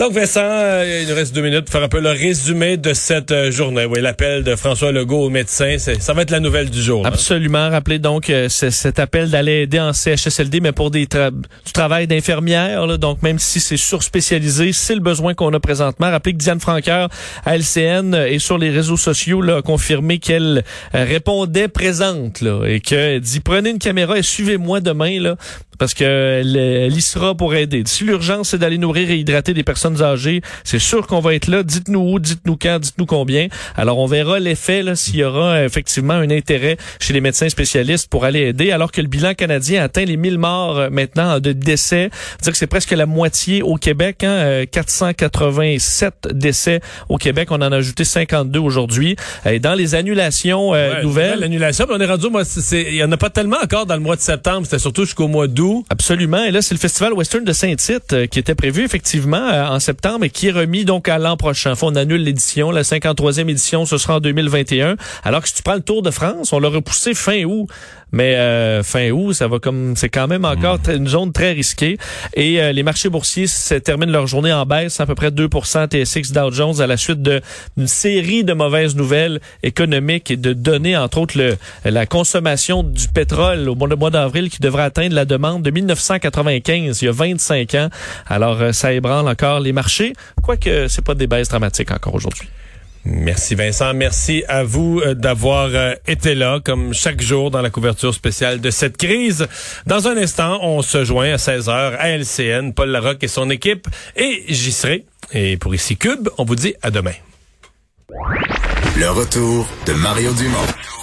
Donc Vincent, euh, il nous reste deux minutes pour faire un peu le résumé de cette euh, journée. Oui, l'appel de François Legault au médecin, ça va être la nouvelle du jour. Absolument. Rappelez donc euh, cet appel d'aller aider en CHSLD, mais pour du travail d'infirmière. Donc même si c'est surspécialisé, c'est le besoin qu'on a présentement. Rappelez que Diane Franqueur à LCN et sur les réseaux sociaux là, a confirmé qu'elle répondait présente là, et qu'elle dit prenez une caméra et suivez-moi demain là, parce qu'elle elle y sera pour aider. Si l'urgence c'est d'aller nourrir et hydrater des personnes âgées, c'est sûr qu'on va être là. Dites-nous où, dites-nous quand, dites-nous combien. Alors on verra l'effet s'il y aura effectivement un intérêt chez les médecins spécialistes pour aller aider, alors que le bilan canadien atteint les 1000 morts euh, maintenant de décès. dire que c'est presque la moitié au Québec, hein, 487 euh, décès au Québec. On en a ajouté 52 aujourd'hui. Et dans les annulations euh, nouvelles, l'annulation, on est rendu, moi, il y en a pas tellement encore dans le mois de septembre. C'était surtout jusqu'au mois d'août. Absolument. Et là, c'est le Festival Western de Saint-Tite euh, qui était prévu effectivement euh, en septembre et qui est remis donc à l'an prochain. on annule l'édition. La 53e édition, ce sera en 2021. Alors que si tu prends le Tour de France, on l'a repoussé fin août. Mais euh, fin août, ça va comme c'est quand même encore hmm. une zone très risquée. Et les marchés boursiers se terminent leur journée en baisse, à peu près 2 TSX Dow Jones à la suite d'une série de mauvaises nouvelles économiques et de données, entre autres le, la consommation du pétrole au mois d'avril qui devrait atteindre la demande de 1995, il y a 25 ans. Alors, euh, ça ébranle encore les marchés, quoique c'est pas des baisses dramatiques encore aujourd'hui. Merci Vincent, merci à vous euh, d'avoir euh, été là comme chaque jour dans la couverture spéciale de cette crise. Dans un instant, on se joint à 16h à LCN, Paul Larocque et son équipe et j'y serai. Et pour ici Cube, on vous dit à demain. Le retour de Mario Dumont.